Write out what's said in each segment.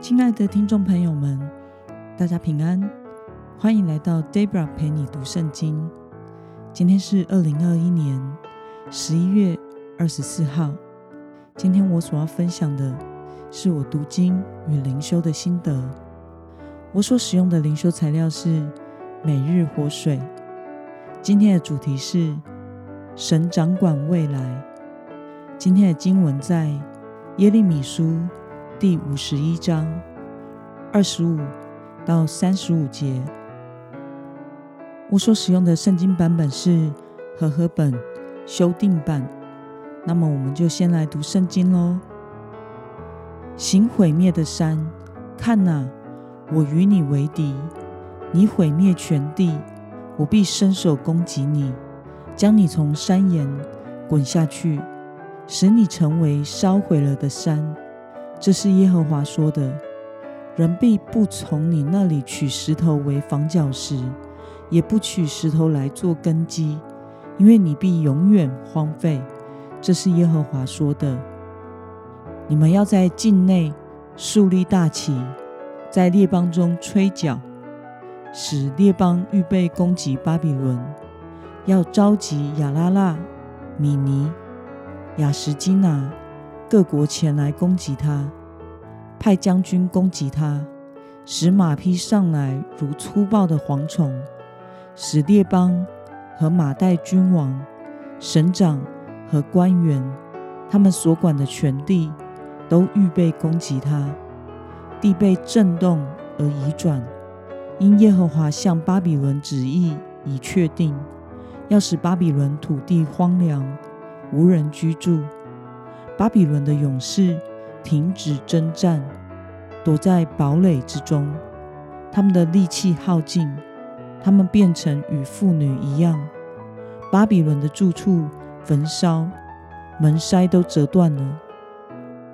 亲爱的听众朋友们，大家平安，欢迎来到 Debra 陪你读圣经。今天是二零二一年十一月二十四号。今天我所要分享的是我读经与灵修的心得。我所使用的灵修材料是每日活水。今天的主题是神掌管未来。今天的经文在耶利米书。第五十一章二十五到三十五节，我所使用的圣经版本是和合本修订版。那么，我们就先来读圣经喽。行毁灭的山，看哪，我与你为敌；你毁灭全地，我必伸手攻击你，将你从山岩滚下去，使你成为烧毁了的山。这是耶和华说的：人必不从你那里取石头为房角石，也不取石头来做根基，因为你必永远荒废。这是耶和华说的。你们要在境内竖立大旗，在列邦中吹角，使列邦预备攻击巴比伦。要召集亚拉腊、米尼、亚什基拿。各国前来攻击他，派将军攻击他，使马匹上来如粗暴的蝗虫，使列邦和马代君王、省长和官员，他们所管的全地，都预备攻击他。地被震动而移转，因耶和华向巴比伦旨意已确定，要使巴比伦土地荒凉，无人居住。巴比伦的勇士停止征战，躲在堡垒之中。他们的力气耗尽，他们变成与妇女一样。巴比伦的住处焚烧，门筛都折断了。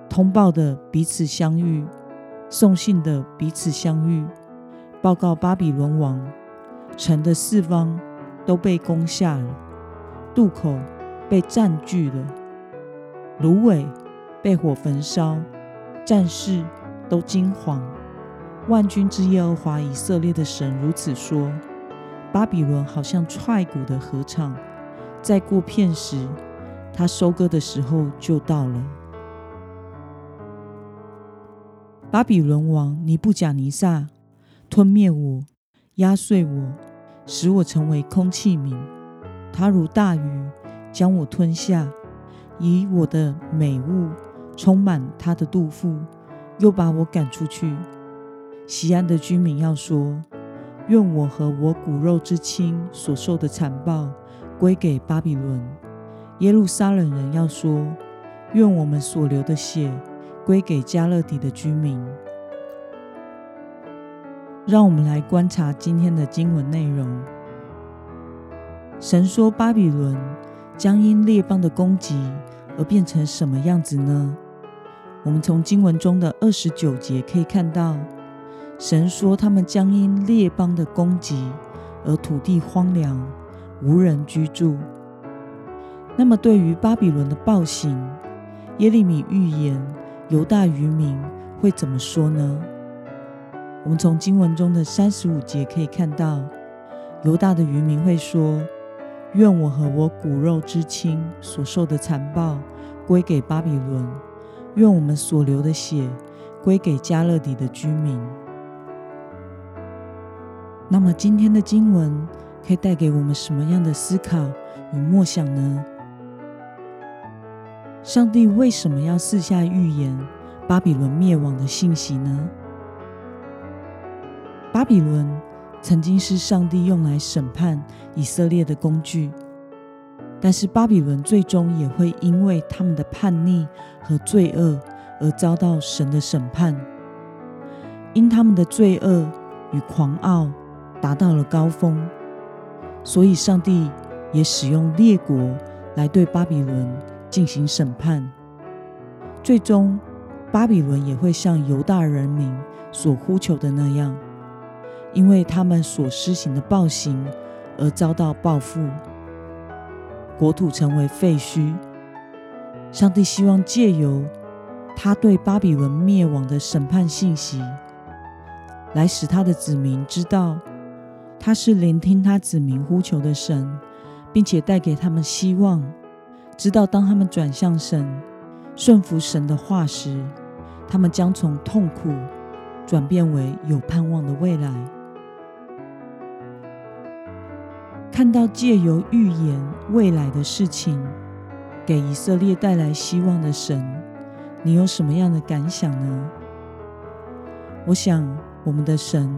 通报的彼此相遇，送信的彼此相遇，报告巴比伦王，城的四方都被攻下了，渡口被占据了。芦苇被火焚烧，战士都惊惶。万军之耶和华以色列的神如此说：巴比伦好像踹鼓的禾场，再过片时，他收割的时候就到了。巴比伦王尼布甲尼撒吞灭我，压碎我，使我成为空器皿。他如大鱼，将我吞下。以我的美物充满他的肚腹，又把我赶出去。西安的居民要说：愿我和我骨肉之亲所受的残暴归给巴比伦。耶路撒冷人要说：愿我们所流的血归给迦勒底的居民。让我们来观察今天的经文内容。神说巴比伦。将因列邦的攻击而变成什么样子呢？我们从经文中的二十九节可以看到，神说他们将因列邦的攻击而土地荒凉，无人居住。那么，对于巴比伦的暴行，耶利米预言犹大渔民会怎么说呢？我们从经文中的三十五节可以看到，犹大的渔民会说。愿我和我骨肉之亲所受的残暴归给巴比伦，愿我们所流的血归给迦勒底的居民。那么今天的经文可以带给我们什么样的思考与默想呢？上帝为什么要赐下预言巴比伦灭亡的信息呢？巴比伦。曾经是上帝用来审判以色列的工具，但是巴比伦最终也会因为他们的叛逆和罪恶而遭到神的审判。因他们的罪恶与狂傲达到了高峰，所以上帝也使用列国来对巴比伦进行审判。最终，巴比伦也会像犹大人民所呼求的那样。因为他们所施行的暴行而遭到报复，国土成为废墟。上帝希望借由他对巴比伦灭亡的审判信息，来使他的子民知道他是聆听他子民呼求的神，并且带给他们希望，知道当他们转向神、顺服神的话时，他们将从痛苦转变为有盼望的未来。看到借由预言未来的事情，给以色列带来希望的神，你有什么样的感想呢？我想，我们的神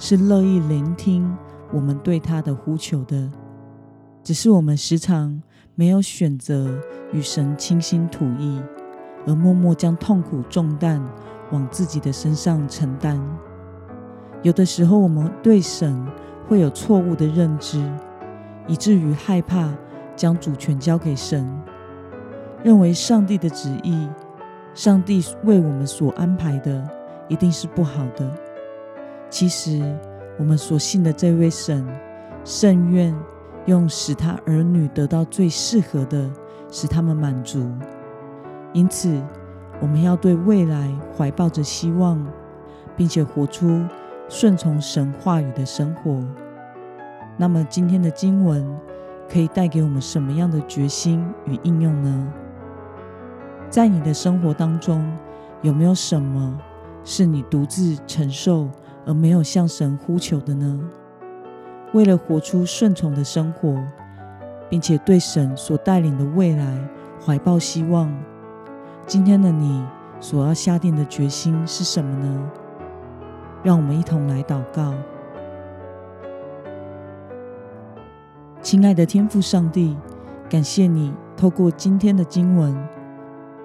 是乐意聆听我们对他的呼求的，只是我们时常没有选择与神倾心吐意，而默默将痛苦重担往自己的身上承担。有的时候，我们对神会有错误的认知。以至于害怕将主权交给神，认为上帝的旨意、上帝为我们所安排的一定是不好的。其实，我们所信的这位神，甚愿用使他儿女得到最适合的，使他们满足。因此，我们要对未来怀抱着希望，并且活出顺从神话语的生活。那么今天的经文可以带给我们什么样的决心与应用呢？在你的生活当中，有没有什么是你独自承受而没有向神呼求的呢？为了活出顺从的生活，并且对神所带领的未来怀抱希望，今天的你所要下定的决心是什么呢？让我们一同来祷告。亲爱的天父上帝，感谢你透过今天的经文，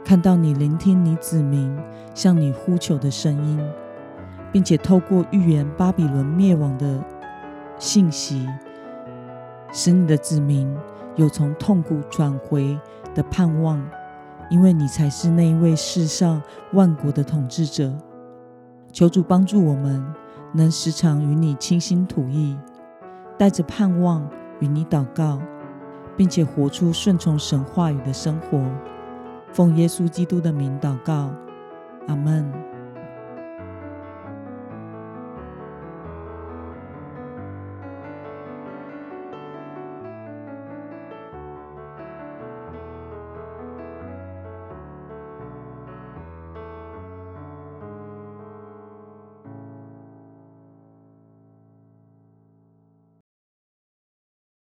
看到你聆听你子民向你呼求的声音，并且透过预言巴比伦灭亡的信息，使你的子民有从痛苦转回的盼望，因为你才是那一位世上万国的统治者。求主帮助我们，能时常与你倾心吐意，带着盼望。与你祷告，并且活出顺从神话语的生活。奉耶稣基督的名祷告，阿门。